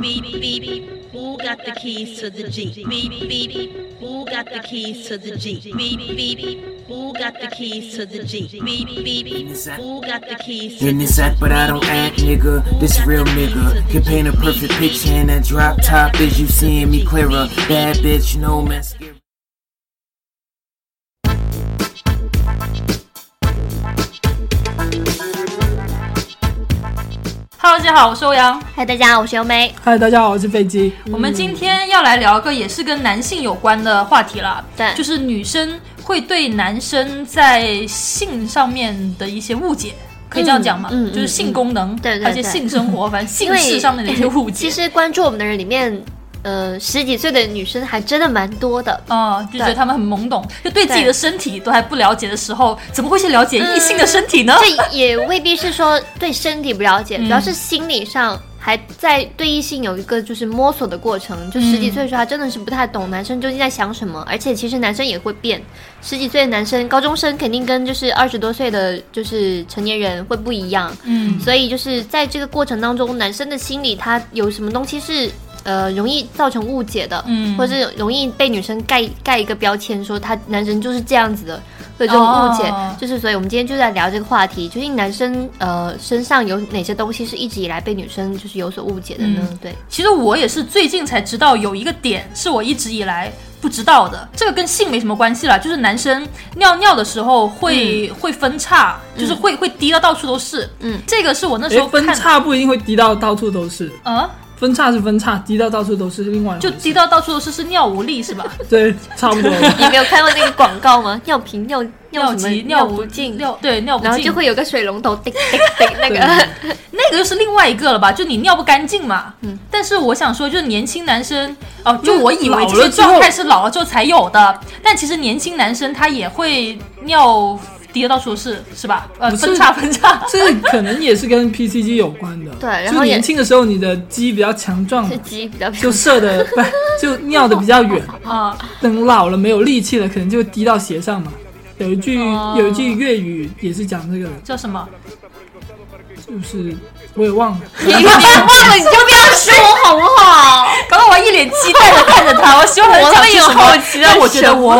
Beep beep. Who got the keys to the Jeep? Beep beep. Who got the keys to the Jeep? Beep beep. Who got the keys to the Jeep? Beep beep. Who got the keys to In the this act, but I don't act, nigga. This real nigga can paint a perfect picture, and that drop top is you seeing me clearer. Bad bitch, no mascara. 家好，我是欧阳。嗨，大家好，我是优美。嗨，大家好，我是飞机。我们今天要来聊个也是跟男性有关的话题了，对就是女生会对男生在性上面的一些误解，可以这样讲吗？嗯嗯就是性功能，对对而且性生活，反正性事上面的一些误解。其实关注我们的人里面，呃，十几岁的女生还真的蛮多的。嗯、就觉得对他们很懵懂，就对自己的身体都还不了解的时候，怎么会去了解异性的身体呢？这也未必是说对身体不了解，嗯主要是心理上还在对异性有一个就是摸索的过程。就十几岁的时候，他真的是不太懂男生究竟在想什么，而且其实男生也会变。十几岁的男生，高中生肯定跟就是二十多岁的就是成年人会不一样。嗯，所以就是在这个过程当中，男生的心理他有什么东西是呃容易造成误解的，嗯。或者是容易被女生盖盖一个标签，说他男生就是这样子的。的这种误解，哦。就是所以我们今天就在聊这个话题，究竟男生呃身上有哪些东西是一直以来被女生就是有所误解的呢？嗯。对，其实我也是最近才知道有一个点是我一直以来不知道的，这个跟性没什么关系了，就是男生尿尿的时候会、会分叉，就是会、会滴到到处都是。嗯，这个是我那时哎，候分叉不一定会滴到到处都是，嗯，分叉是分叉，滴到到处都是另外就滴到到处都是是尿无力是吧？对，差不多。你没有看过那个广告吗？尿频尿尿急尿不尽，尿对尿不尽，然后就会有个水龙头滴滴滴那个。那个又是另外一个了吧？就你尿不干净嘛。嗯。但是我想说，就是年轻男生哦，就我以为这些老了之后状态是老了之后才有的，但其实年轻男生他也会尿滴得到处都是，是吧？呃，分叉 分叉。这可能也是跟 PCG 有关的。对然后也就年轻的时候你的鸡比较强壮是，鸡比较就射的不就尿的比较远。啊、等老了没有力气了，可能就会滴到鞋上嘛。有一句、哦有一句粤语也是讲这个的，叫什么？就是我也忘了。你别忘了，你就不要说好不好？刚刚我一脸期待的看着他，我希望他我会有讲出什么好奇的但我觉得我。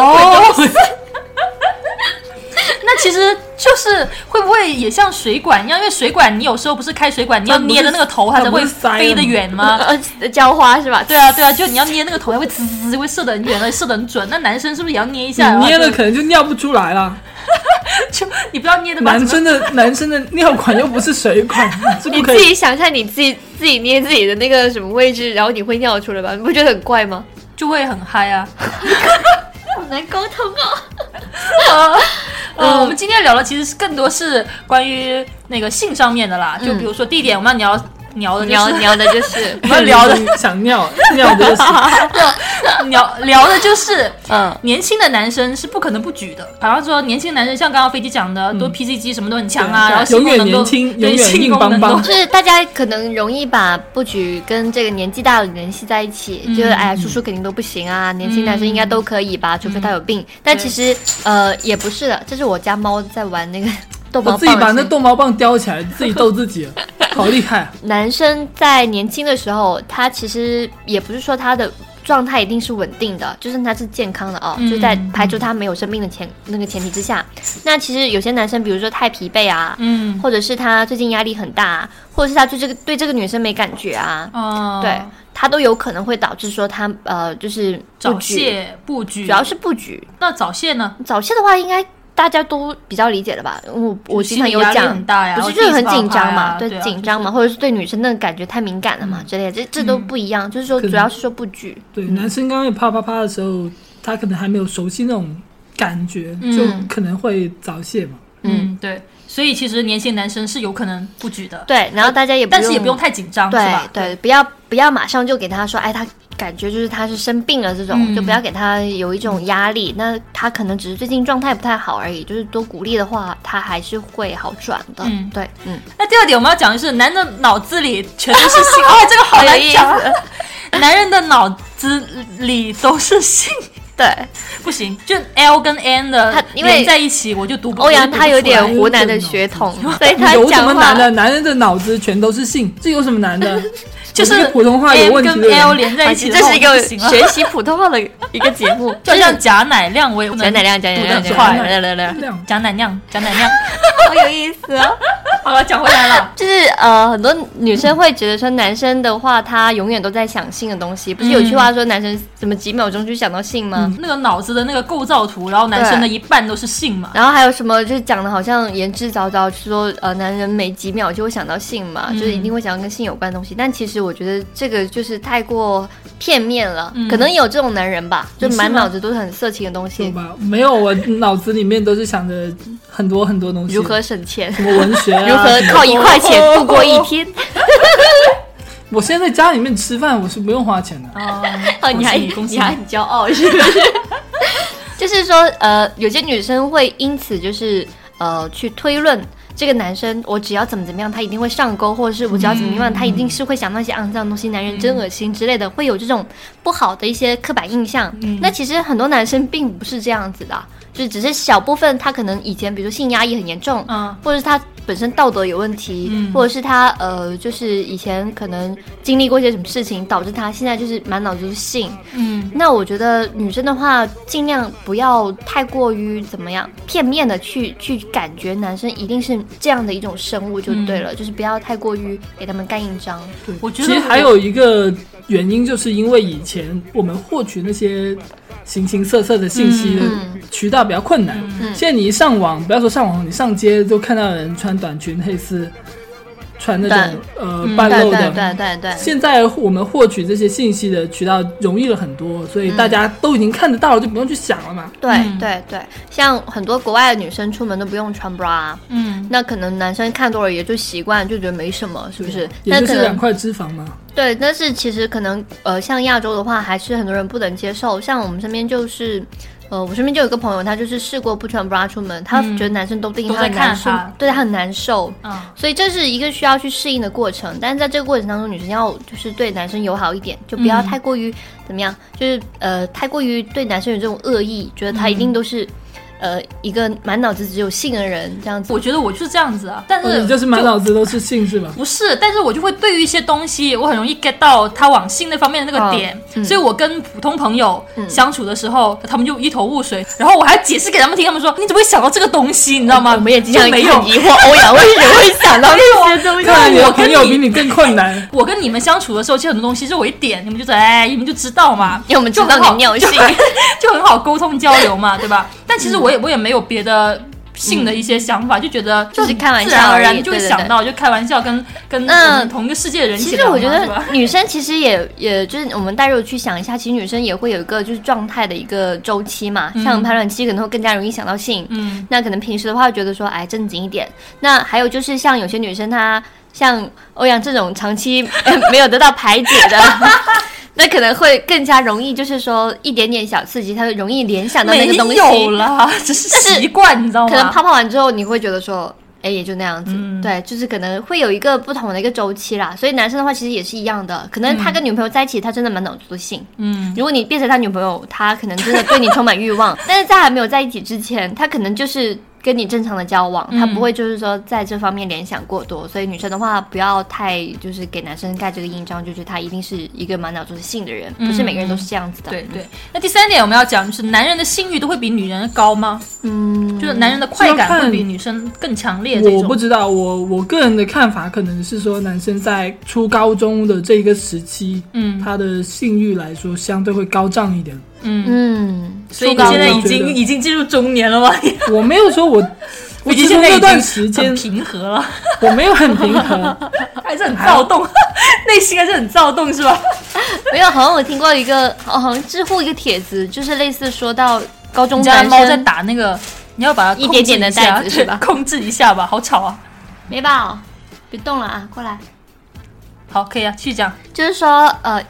那其实就是会不会也像水管一样？因为水管你有时候不是开水管，你要捏的那个头，它才会飞得远吗？呃，浇花是吧？对啊，对啊，就你要捏那个头，它会滋滋滋，会射得很远，而且射得很准。那男生是不是也要捏一下？你捏了可能就尿不出来了。就 就你不要捏的吧？男生的男生的尿管又不是水管，是你自不可以。己想象你自己自己捏自己的那个什么位置，然后你会尿出来吧？你不觉得很怪吗？就会很嗨啊。好难沟通哦。呃，我们今天聊的其实是更多是关于那个性上面的啦，就比如说地点，我们要聊 聊的聊聊的就是，我们聊的。想尿尿的就是。聊聊的就是，嗯，年轻的男生是不可能不举的。好像说年轻男生像刚刚飞机讲的，都 PC 机什么都很强啊，然后性永远功能都年轻对永远硬性功能邦邦。就是大家可能容易把不举跟这个年纪大的联系在一起，嗯就是哎呀，叔叔肯定都不行啊，年轻男生应该都可以吧，除非他有病。但其实呃也不是的，这是我家猫在玩那个逗自己把那逗猫棒叼起来，自己逗自己，好厉害啊！男生在年轻的时候，他其实也不是说他的状态一定是稳定的，就是他是健康的哦，嗯就在排除他没有生病的前那个前提之下。那其实有些男生，比如说太疲惫啊，嗯，或者是他最近压力很大、啊，或者是他对这个对这个女生没感觉啊，哦，对他都有可能会导致说他呃就是早，泄布局，主要是布局。那早泄呢？早泄的话，应该大家都比较理解的吧？我我经常有心理压力讲很大呀不是就是很紧张嘛，对排啊对啊紧张嘛，或者是对女生那个感觉太敏感了嘛之类的，这这都不一样。就是说，主要是说不举，对，男生刚刚有啪啪啪的时候，他可能还没有熟悉那种感觉，就可能会早泄嘛。嗯，对，所以其实年轻男生是有可能不举的，对，然后大家也不但是也不用太紧张，是对吧？对，不要不要马上就给他说，哎，他感觉就是他是生病了这种，嗯就不要给他有一种压力。那他可能只是最近状态不太好而已，就是多鼓励的话，他还是会好转的。嗯对，嗯，那第二点我们要讲的是，男的脑子里全都是性，哦，这个好难讲啊。男人的脑子里都是性，对，不行，就 L 跟 N 的他因为连在一起，我就读不。欧阳他有点湖南的血统，所以他有什么难的？男人的脑子全都是性，这有什么难的？就是普通话有问题的跟人 L 连在一起，这是一个学习普通话的一个节目，就像贾乃亮，我也不能贾乃亮，贾乃亮。贾乃亮，来来来，亮贾乃亮，贾乃亮。好有意思哦。好了，讲回来了。就是呃，很多女生会觉得说，男生的话，他永远都在想性的东西。不是有句话说，男生怎么几秒钟就想到性吗？那个脑子的那个构造图，然后男生的一半都是性嘛。然后还有什么，就是讲的好像言之凿凿，说呃，男人每几秒就会想到性嘛，就是一定会想到跟性有关的东西。但其实我觉得这个就是太过片面了，可能有这种男人吧，就满脑子都是很色情的东西，吧？没有，我脑子里面都是想着很多很多东西，如何省钱，什么文学啊，如何靠一块钱度过一天。我现在在家里面吃饭，我是不用花钱的。哦，哦，你还你还很骄傲是不是？就是说，呃，有些女生会因此就是呃去推论这个男生，我只要怎么怎么样，他一定会上钩，或者是我只要怎么样，他一定是会想到一些肮脏的东西，男人真恶心之类的，会有这种不好的一些刻板印象。那其实很多男生并不是这样子的，就只是小部分他可能以前比如说性压抑很严重，嗯。或者是他本身道德有问题，嗯。或者是他呃，就是以前可能经历过一些什么事情，导致他现在就是满脑子都是性。嗯，那我觉得女生的话，尽量不要太过于怎么样片面的去去感觉男生一定是这样的一种生物就对了，就是不要太过于给他们盖印章。对。我觉得其实还有一个原因，就是因为以前我们获取那些形形色色的信息的嗯渠道比较困难。嗯现在你一上网，不要说上网，你上街就看到人穿短裙、黑丝，穿那种呃嗯半露对对对。对对，现在我们获取这些信息的渠道容易了很多，所以大家都已经看得到了，就不用去想了嘛。对嗯对对，像很多国外的女生出门都不用穿 bra，嗯，那可能男生看多了也就习惯，就觉得没什么，是不是？也就是两块脂肪嘛。对，但是其实可能呃，像亚洲的话，还是很多人不能接受。像我们身边就是，呃，我身边就有一个朋友，他就是试过不穿 bra 出门，他觉得男生都盯都在他很难受看他，对他很难受。嗯，所以这是一个需要去适应的过程，但是在这个过程当中，女生要就是对男生友好一点，就不要嗯太过于、怎么样，就是呃太过于对男生有这种恶意，觉得他一定都是、呃一个满脑子只有性的人这样子。我觉得我就是这样子啊，但哦是你就是满脑子都是性是吧？不是，但是我就会对于一些东西，我很容易 get 到他往性那方面的那个点，嗯所以我跟普通朋友相处的时候，他们就一头雾水，然后我还解释给他们听，他们说你怎么会想到这个东西，你知道吗？我们也经常没有疑惑，欧阳为什么会想到 这些东西？看来你的我朋友比你更困难。我跟你们相处的时候，其实很多东西是我一点，你们就在哎，你们就知道嘛，因为我们知道你尿性，就很好沟通交流嘛，对吧？但其实我也我也没有别的性的一些想法，就觉得就是开玩笑自然而然就会想到，就开玩笑跟跟同一个世界的人其实我觉得？女生其实也也就是我们带入去想一下，其实女生也会有一个就是状态的一个周期嘛，像排卵期可能会更加容易想到性，嗯，那可能平时的话会觉得说哎正经一点。那还有就是像有些女生她像欧阳这种长期 没有得到排解的。那可能会更加容易，就是说一点点小刺激，他会容易联想到那个东西。有了，只是习惯，你知道吗？可能泡泡完之后，你会觉得说，哎，也就那样子。嗯对，就是可能会有一个不同的一个周期啦。所以男生的话，其实也是一样的。可能他跟女朋友在一起，他真的满脑子都性。嗯，如果你变成他女朋友，他可能真的对你充满欲望，但是在还没有在一起之前，他可能就是。跟你正常的交往，他不会就是说在这方面联想过多，所以女生的话不要太就是给男生盖这个印章，就是他一定是一个满脑子是性的人，不是每个人都是这样子的。对对。那第三点我们要讲就是男人的性欲都会比女人高吗？嗯，就是男人的快感会比女生更强烈这种。我不知道，我我个人的看法可能是说，男生在初高中的这一个时期，嗯他的性欲来说相对会高涨一点。嗯，嗯，所以你现在已经已经进入中年了吗？我没有说我，我已经只现在段时间平和了，我没有很平和，还是很躁动，内心还是很躁动是吧？没有，好像我听过一个，哦好像知乎一个帖子，就是类似说到高中你家的男猫在打那个，你要把它一点点的控制下袋子是吧控制一下吧，好吵啊！美宝？别动了啊，过来。好，可以啊，继续讲。就是说，呃，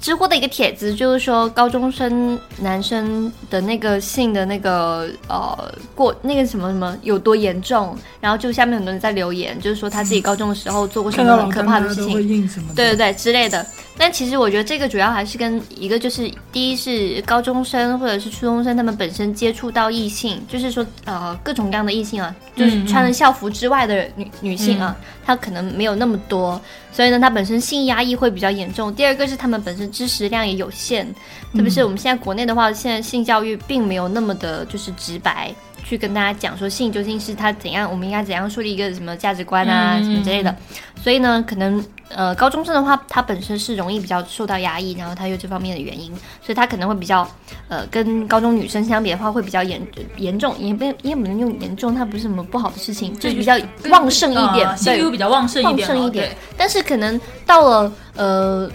知乎的一个帖子，就是说高中生男生的那个性的那个呃过那个什么什么有多严重，然后就下面很多人在留言，就是说他自己高中的时候做过什么很可怕的事情对对之类的。但其实我觉得这个主要还是跟一个就是，第一是高中生或者是初中生，他们本身接触到异性，就是说呃各种各样的异性啊，就是嗯穿了校服之外的女女性啊，她可能没有那么多，所以呢，她本身性压抑会比较严重。第二个是他们本身知识量也有限，特别是我们现在国内的话，现在性教育并没有那么的就是直白。去跟大家讲说性究竟是它怎样，我们应该怎样树立一个什么价值观啊，嗯什么之类的。所以呢，可能呃高中生的话，他本身是容易比较受到压抑，然后他有这方面的原因，所以他可能会比较呃跟高中女生相比的话会比较严严重，也不也不能用严重，它不是什么不好的事情，就是比较旺盛一点，对，比较旺盛一点旺，盛一点。但是可能到了呃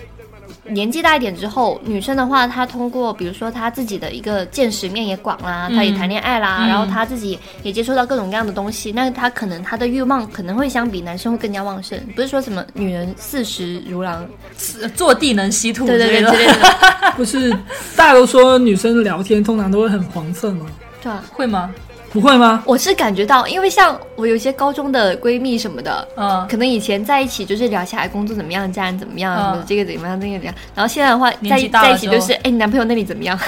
年纪大一点之后，女生的话，她通过比如说她自己的一个见识面也广啦，她也谈恋爱啦，嗯然后她自己也接触到各种各样的东西，那她可能她的欲望可能会相比男生会更加旺盛。不是说什么女人四十如狼，对，坐地能吸土对对对 不是大家都说女生聊天通常都会很黄色吗？对啊。会吗？不会吗？我是感觉到，因为像我有一些高中的闺蜜什么的，嗯，可能以前在一起就是聊起来工作怎么样，家人怎么样，嗯什么这个怎么样，那个怎么样，然后现在的话在在一起就是，哎，你男朋友那里怎么样？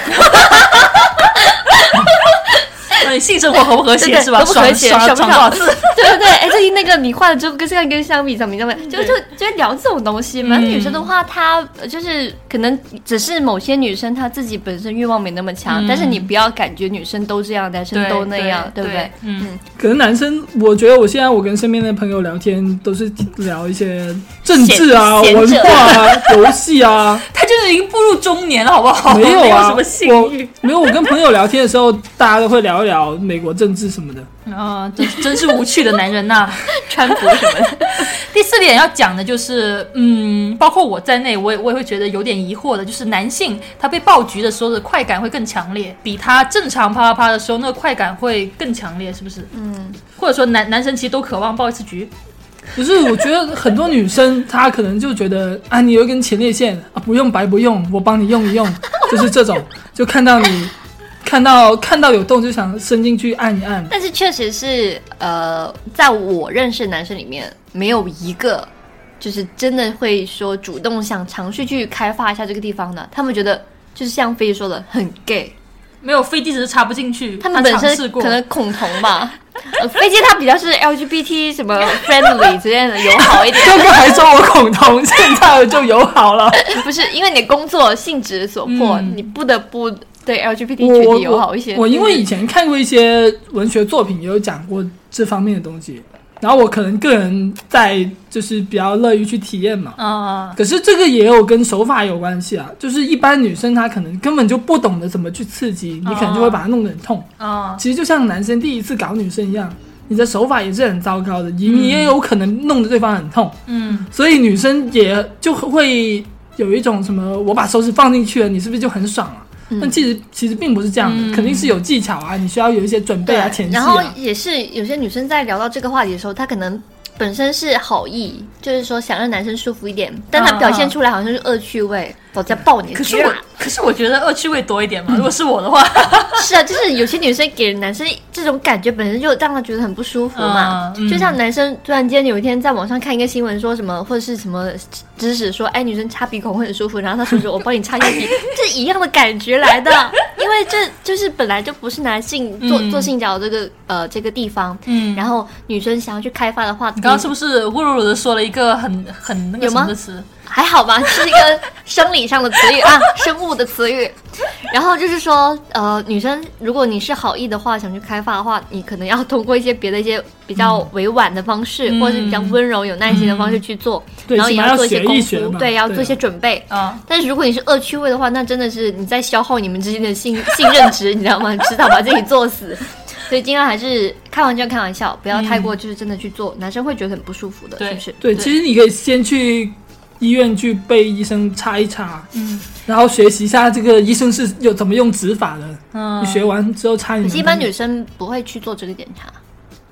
那 你性生活和不和谐对对是吧？和不和谐爽爽不少次？对对对，哎，最近那个你换了之后跟现在跟相比，怎么样？怎么样？就就就聊这种东西嘛。嗯女生的话，她呃就是可能只是某些女生她自己本身欲望没那么强，嗯但是你不要感觉女生都这样，男生都那样，对不对？？嗯，可能男生，我觉得我现在我跟身边的朋友聊天都是聊一些政治啊、文化啊、游戏啊，他就是已经步入中年了，好不好？没有啊，什么性欲没有。我跟朋友聊天的时候，大家都会聊一聊美国政治什么的。啊，真真是无趣的男人呐、川普什么的，第四点要讲的就是，嗯，包括我在内，我也我也会觉得有点疑惑的，就是男性他被爆菊的时候的快感会更强烈，比他正常啪啪啪的时候那个快感会更强烈，是不是？嗯，或者说男男生其实都渴望爆一次菊，可是我觉得很多女生她可能就觉得啊，你有一根前列腺啊，不用白不用，我帮你用一用，就是这种，就看到你看到看到有洞就想伸进去按一按。但是确实是，呃，在我认识的男生里面，没有一个就是真的会说主动想尝试去开发一下这个地方的。他们觉得就是像飞说的很 gay，没有飞机只是插不进去，他们本身可能恐同吧。呃，飞机它比较是 LGBT 什么 friendly 之类的友好一点，哥哥还说我恐同，现在我就友好了。不是因为你工作性质所迫，嗯你不得不对 LGBT 群体友好一些。我因为以前看过一些文学作品，也有讲过这方面的东西，然后我可能个人在就是比较乐于去体验嘛。啊、可是这个也有跟手法有关系啊，就是一般女生她可能根本就不懂得怎么去刺激，你可能就会把她弄得很痛。啊、其实就像男生第一次搞女生一样，你的手法也是很糟糕的，你你也有可能弄得对方很痛。嗯，所以女生也就会有一种什么，我把手指放进去了，你是不是就很爽啊？但其实其实并不是这样肯定是有技巧啊，你需要有一些准备啊、前戏然后啊。也是有些女生在聊到这个话题的时候，她可能本身是好意，就是说想让男生舒服一点，但她表现出来好像是恶趣味，我在抱你的可是。可是我觉得恶趣味多一点嘛，如果是我的话，是啊，就是有些女生给男生这种感觉，本身就让他觉得很不舒服嘛。就像男生突然间有一天在网上看一个新闻，说什么或者是什么知识说，哎，女生擦鼻孔会很舒服，然后他说说我帮你擦一下鼻，这一样的感觉来的。因为这就是本来就不是男性做、嗯。做性交这个呃这个地方，嗯，然后女生想要去开发的话，你刚刚是不是侮辱的说了一个很很那个什么的词？还好吧，是一个生理上的词语啊，生物的词语。然后就是说，呃，女生如果你是好意的话，想去开发的话，你可能要通过一些别的一些比较委婉的方式，嗯或者是比较温柔、有耐心的方式去做，对然后也要做一些功夫，对，要做一些准备。啊，但是如果你是恶趣味的话，那真的是你在消耗你们之间的信信任值，你知道吗？迟早把自己作死。所以尽量还是开玩笑开玩笑，不要太过就是真的去做，男生会觉得很不舒服的，是不是？对，其实你可以先去医院去被医生擦一擦，嗯然后学习一下这个医生是有怎么用指法的。嗯你，学完之后擦你男朋友。可是一般女生不会去做这个检查，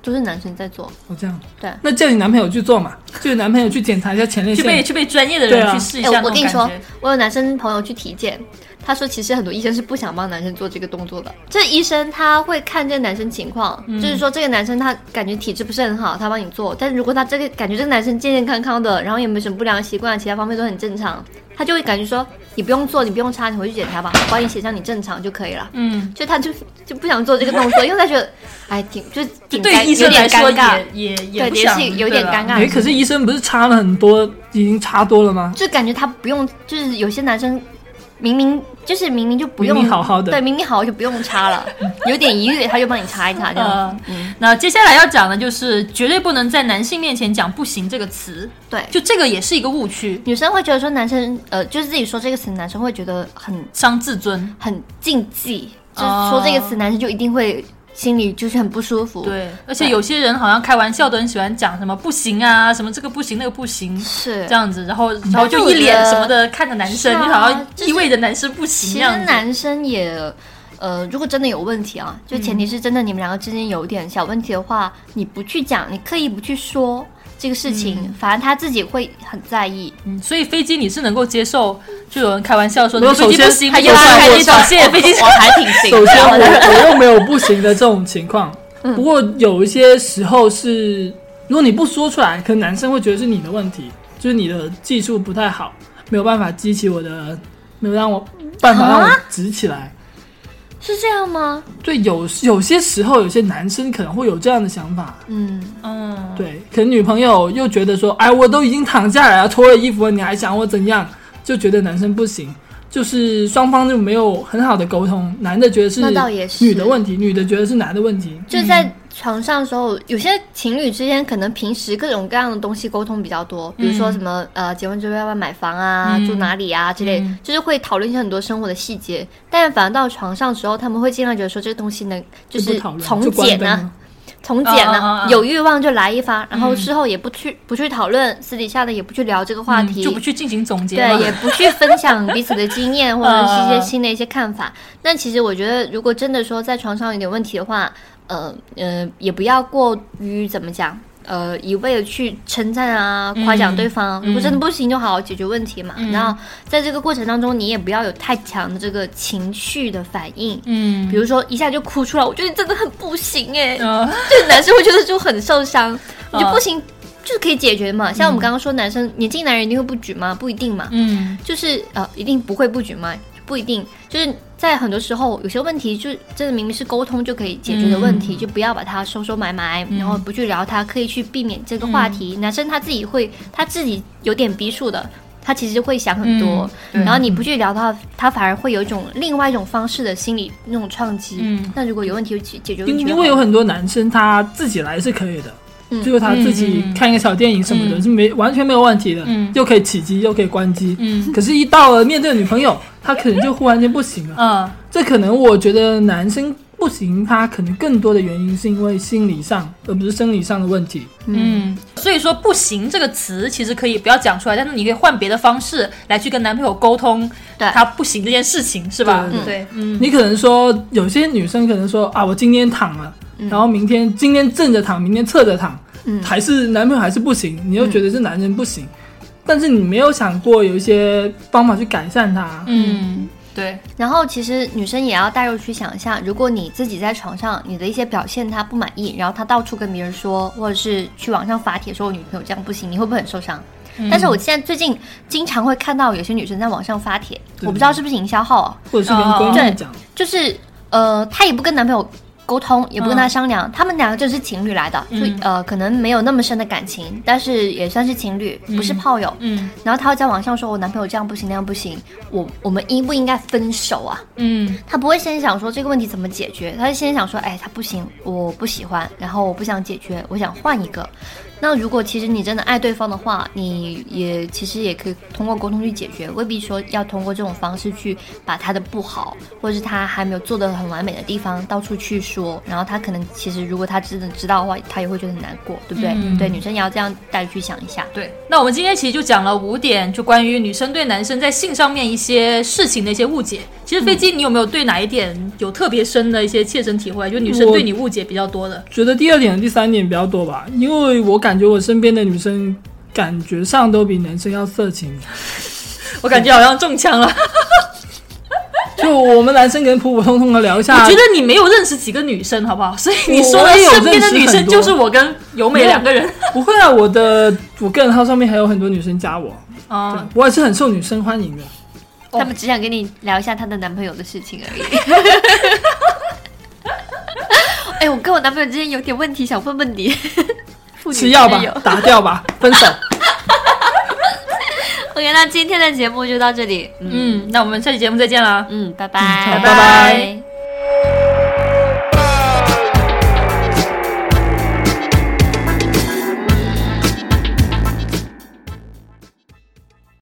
都是男生在做。哦这样，对那叫你男朋友去做嘛，就你男朋友去检查一下前列腺。去被去被专业的人去试一哎、下我跟你说。，我有男生朋友去体检，他说其实很多医生是不想帮男生做这个动作的。这医生他会看这个男生情况，嗯就是说这个男生他感觉体质不是很好，他帮你做。但是如果他这个感觉这个男生健健康康的，然后也没什么不良习惯，其他方面都很正常，他就会感觉说你不用做，你不用擦，你回去检查吧，我帮你写上你正常就可以了。嗯，就他就就不想做这个动作，因为他觉得哎挺就挺对医生来说，也也也对，不想也是有点尴。尬。可是医生不是擦了很多，已经擦多了吗？就感觉他不用，就是有些男生明明就是明明就不用明明好好的对，明明好就不用擦了，有点疑虑他就帮你擦一擦这样呃子。嗯，那接下来要讲的就是绝对不能在男性面前讲“不行”这个词，对。就这个也是一个误区，女生会觉得说男生呃，就是自己说这个词，男生会觉得很伤自尊。很禁忌，就是哦说这个词，男生就一定会心里就是很不舒服。，对，而且有些人好像开玩笑都很喜欢讲什么不行啊，什么这个不行那个不行，是这样子，然后然后就一脸什么的看着男生，是啊就好像意味着男生不行其实。男生也。呃，如果真的有问题啊，就前提是真的你们两个之间有点小问题的话，你不去讲，你刻意不去说这个事情，反而他自己会很在意。嗯所以飞机你是能够接受，就有人开玩笑说没有你飞机首先不行，他就你就开我机手谢飞机我还挺行首先的。我 我又没有不行的这种情况，嗯不过有一些时候是，如果你不说出来，可能男生会觉得是你的问题，就是你的技术不太好，没有办法激起我的，没有让我办法让我直起来。是这样吗？对，有有些时候，有些男生可能会有这样的想法，嗯，嗯，对，可能女朋友又觉得说，哎，我都已经躺下来了，脱了衣服了，你还想我怎样？就觉得男生不行，就是双方就没有很好的沟通，男的觉得是女的问题，女的觉得是男的问题。就在床上的时候，有些情侣之间可能平时各种各样的东西沟通比较多，比如说什么、呃，结婚之后要不要买房啊，嗯。住哪里啊之类，嗯。就是会讨论一些很多生活的细节。但反而到床上的时候，他们会尽量觉得说这个东西能就是从简呢、从简呢、啊啊啊啊。有欲望就来一发，然后嗯。事后也不去不去讨论，私底下的也不去聊这个话题，嗯就不去进行总结对，也不去分享彼此的经验 或者是一些呃新的一些看法。但其实我觉得，如果真的说在床上有点问题的话，呃呃，也不要过于怎么讲。呃，一味的去称赞啊、夸奖对方，如果真的不行，就好好解决问题嘛。嗯然后在这个过程当中，你也不要有太强的这个情绪的反应，嗯比如说一下就哭出来，我觉得你真的很不行哎、呃这个男生会觉得就很受伤，你就呃不行，就是可以解决嘛。像我们刚刚说，男生年轻男人一定会不举吗？不一定嘛。嗯就是呃，一定不会不举吗？不一定，就是在很多时候，有些问题就真的明明是沟通就可以解决的问题，嗯就不要把它收收埋埋，嗯。然后不去聊它，刻意去避免这个话题。男生他自己会，他自己有点逼数的，他其实会想很多，嗯然后你不去聊的话，他反而会有一种另外一种方式的心理那种创击。嗯。那如果有问题就解解决因因为有很多男生他自己来是可以的，嗯。就是他自己看一个小电影什么的，嗯是没完全没有问题的，嗯。又可以起机又可以关机。嗯。可是，一到了面对女朋友，他可能就忽然间不行了。嗯。这可能我觉得男生不行，他可能更多的原因是因为心理上，而不是生理上的问题。嗯，所以说“不行”这个词其实可以不要讲出来，但是你可以换别的方式来去跟男朋友沟通，对。他不行这件事情，是吧？对对，嗯。你可能说，有些女生可能说啊，我今天躺了，然后明天今天正着躺，明天侧着躺，嗯。还是男朋友还是不行，你又觉得是男人不行，但是你没有想过有一些方法去改善它。嗯，对，然后其实女生也要带入去想一下，如果你自己在床上你的一些表现他不满意，然后他到处跟别人说，或者是去网上发帖说我女朋友这样不行，你会不会很受伤？但是我现在最近经常会看到有些女生在网上发帖，我不知道是不是营销号啊，或者是跟闺对蜜讲，就是呃，她也不跟男朋友沟通，也不跟他商量，他们两个就是情侣来的，就呃可能没有那么深的感情，但是也算是情侣，不是炮友。嗯然后他会在网上说我男朋友这样不行那样不行，我我们应不应该分手啊？嗯他不会先想说这个问题怎么解决，他是先想说，哎，他不行，我不喜欢，然后我不想解决，我想换一个。那如果其实你真的爱对方的话，你也其实也可以通过沟通去解决，未必说要通过这种方式去把他的不好，或者是他还没有做的很完美的地方到处去说，然后他可能其实如果他真的知道的话，他也会觉得很难过，对不对？嗯对，女生也要这样带去想一下。对，那我们今天其实就讲了五点，就关于女生对男生在性上面一些事情的一些误解。其实飞机，你有没有对哪一点有特别深的一些切身体会？就女生对你误解比较多的。觉得第二点和第三点比较多吧，因为我感觉我身边的女生感觉上都比男生要色情。我感觉好像中枪了。就我们男生可能普普通通的聊一下。我觉得你没有认识几个女生，好不好？所以你说身边的女生就是我跟由美两个人。不会啊，我的我个人号上面还有很多女生加我，哦，我也是很受女生欢迎的。他们只想跟你聊一下她的男朋友的事情而已。哎、我跟我男朋友之间有点问题，想问问你。妇女吃药吧打掉吧，分手。OK，那今天的节目就到这里。嗯嗯，那我们下期节目再见啦。嗯，拜拜，拜拜拜拜